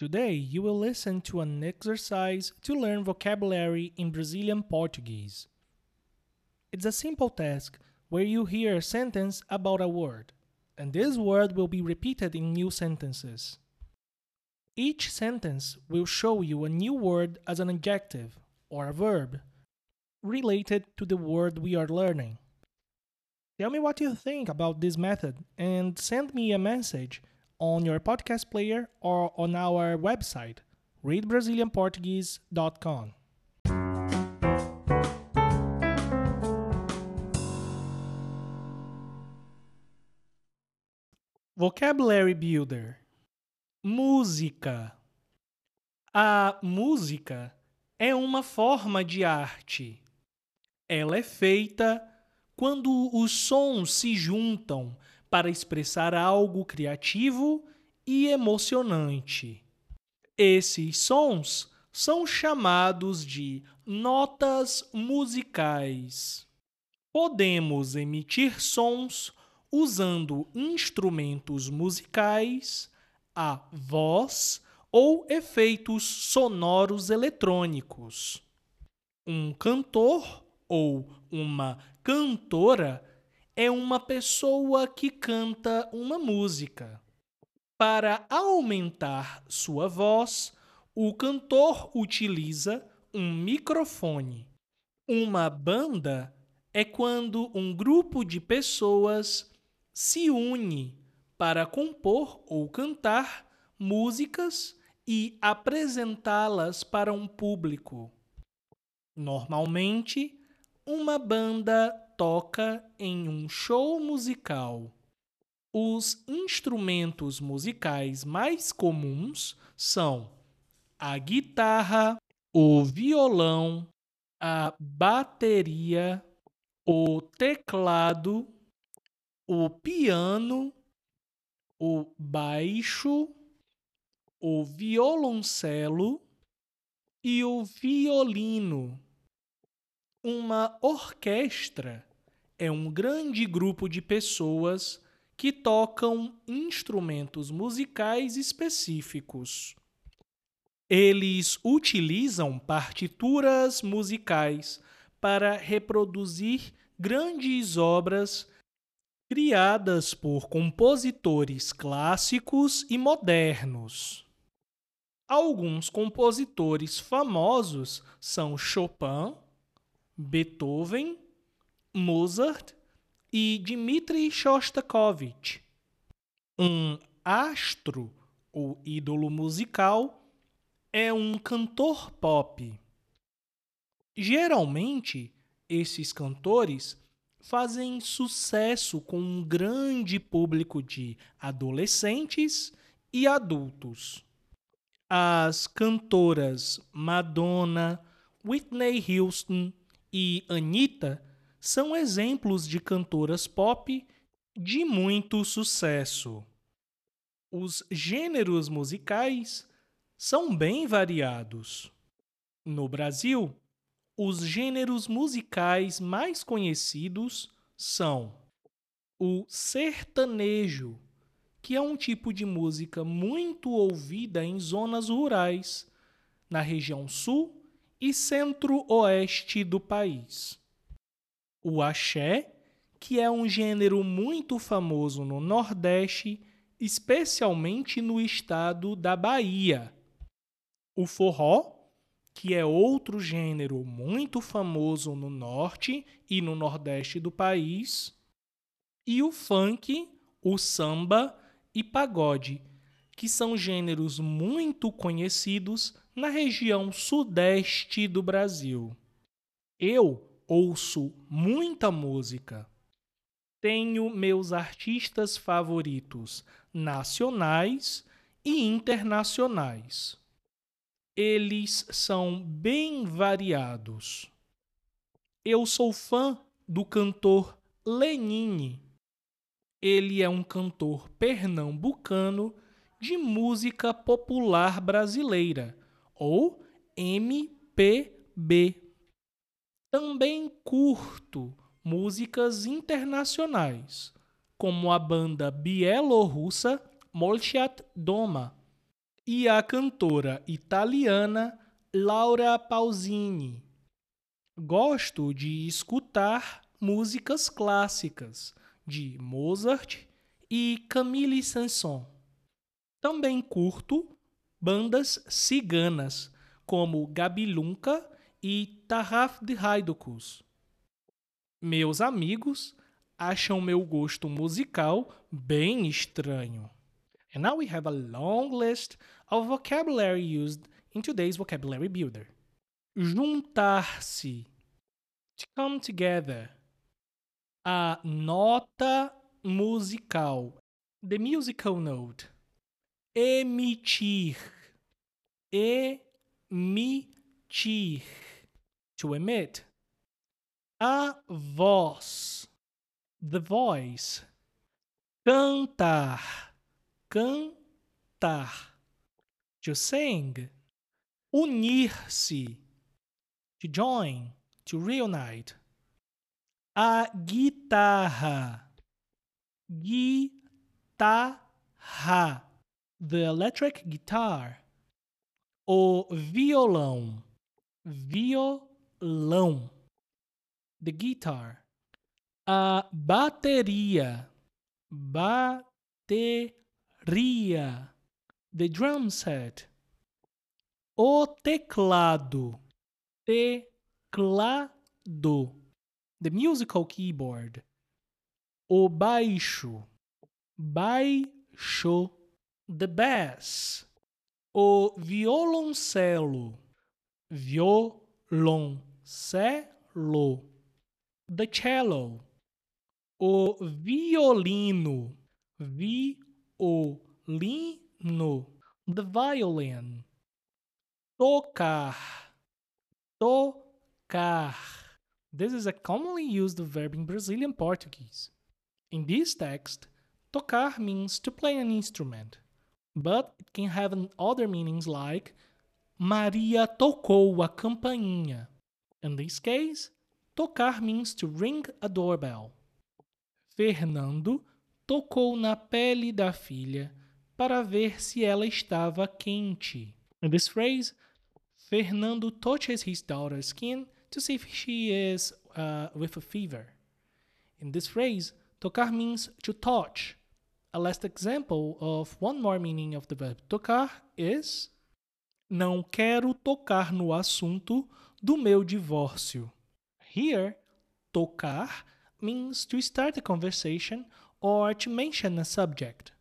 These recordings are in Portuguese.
Today, you will listen to an exercise to learn vocabulary in Brazilian Portuguese. It's a simple task where you hear a sentence about a word, and this word will be repeated in new sentences. Each sentence will show you a new word as an adjective or a verb related to the word we are learning. Tell me what you think about this method and send me a message on your podcast player or on our website, readbrazilianportuguese.com. Vocabulary Builder Música A música é uma forma de arte. Ela é feita quando os sons se juntam para expressar algo criativo e emocionante. Esses sons são chamados de notas musicais. Podemos emitir sons usando instrumentos musicais, a voz ou efeitos sonoros eletrônicos. Um cantor ou uma cantora é uma pessoa que canta uma música. Para aumentar sua voz, o cantor utiliza um microfone. Uma banda é quando um grupo de pessoas se une para compor ou cantar músicas e apresentá-las para um público. Normalmente, uma banda toca em um show musical. Os instrumentos musicais mais comuns são a guitarra, o violão, a bateria, o teclado, o piano, o baixo, o violoncelo e o violino. Uma orquestra é um grande grupo de pessoas que tocam instrumentos musicais específicos. Eles utilizam partituras musicais para reproduzir grandes obras criadas por compositores clássicos e modernos. Alguns compositores famosos são Chopin, Beethoven Mozart e Dmitri Shostakovich. Um astro ou ídolo musical é um cantor pop. Geralmente, esses cantores fazem sucesso com um grande público de adolescentes e adultos. As cantoras Madonna, Whitney Houston e Anitta são exemplos de cantoras pop de muito sucesso. Os gêneros musicais são bem variados. No Brasil, os gêneros musicais mais conhecidos são o sertanejo, que é um tipo de música muito ouvida em zonas rurais, na região sul e centro-oeste do país o axé, que é um gênero muito famoso no Nordeste, especialmente no estado da Bahia. O forró, que é outro gênero muito famoso no norte e no nordeste do país, e o funk, o samba e pagode, que são gêneros muito conhecidos na região sudeste do Brasil. Eu ouço muita música. Tenho meus artistas favoritos nacionais e internacionais. Eles são bem variados. Eu sou fã do cantor Lenine. Ele é um cantor pernambucano de música popular brasileira, ou MPB. Também curto músicas internacionais, como a banda bielorrussa Molchat Doma e a cantora italiana Laura Pausini. Gosto de escutar músicas clássicas de Mozart e Camille Saint-Saëns. Também curto bandas ciganas como Gabi Lunca e Tarraf de Haidukus. Meus amigos acham meu gosto musical bem estranho. And now we have a long list of vocabulary used in today's vocabulary builder. Juntar-se. To come together. A nota musical. The musical note. Emitir. Emitir. To emit. A voz. The voice. Cantar. Cantar. To sing. Unir-se. To join. To reunite. A guitarra. Guitarra. The electric guitar. O violão. Violão. The guitar. A bateria. Bateria. The drum set. O teclado. Teclado. The musical keyboard. O baixo. Baixo. The bass. O violoncelo. Violoncelo. The cello. O violino. Violino. The violin. Tocar. Tocar. This is a commonly used verb in Brazilian Portuguese. In this text, tocar means to play an instrument, but it can have other meanings like Maria tocou a campainha. In this case, tocar means to ring a doorbell. Fernando tocou na pele da filha para ver se ela estava quente. In this phrase, Fernando touches his daughter's skin to see if she is uh, with a fever. In this phrase, tocar means to touch. A last example of one more meaning of the verb tocar is Não quero tocar no assunto do meu divórcio. Here, tocar means to start a conversation or to mention a subject.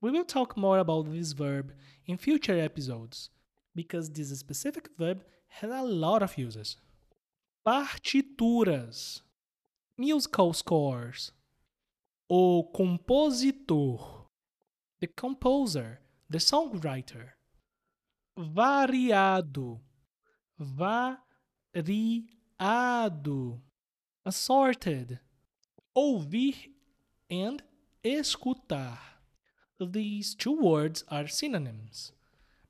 We will talk more about this verb in future episodes because this specific verb has a lot of uses. Partituras, musical scores, o compositor, the composer, the songwriter, variado, variado, assorted, ouvir and escutar. These two words are synonyms,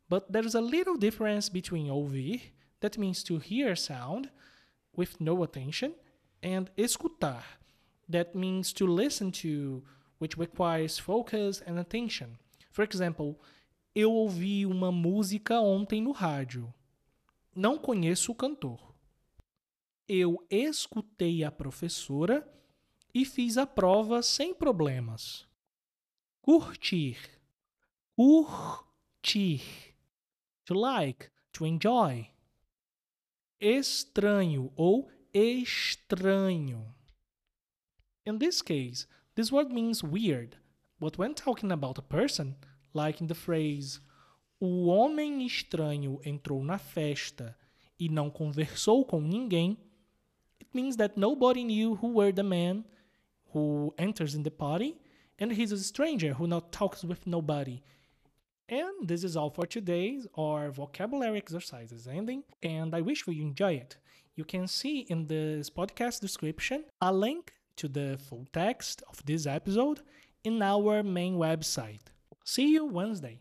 but there's a little difference between ouvir, that means to hear sound with no attention, and escutar, that means to listen to, which requires focus and attention. For example, eu ouvi uma música ontem no rádio. Não conheço o cantor. Eu escutei a professora e fiz a prova sem problemas. Curtir. Curtir. To like, to enjoy. Estranho ou estranho. In this case, this word means weird, but when talking about a person, like in the phrase o homem estranho entrou na festa e não conversou com ninguém, it means that nobody knew who were the man who enters in the party and he's a stranger who not talks with nobody. And this is all for today's our vocabulary exercises ending, and I wish you enjoy it. You can see in this podcast description a link to the full text of this episode in our main website. See you Wednesday.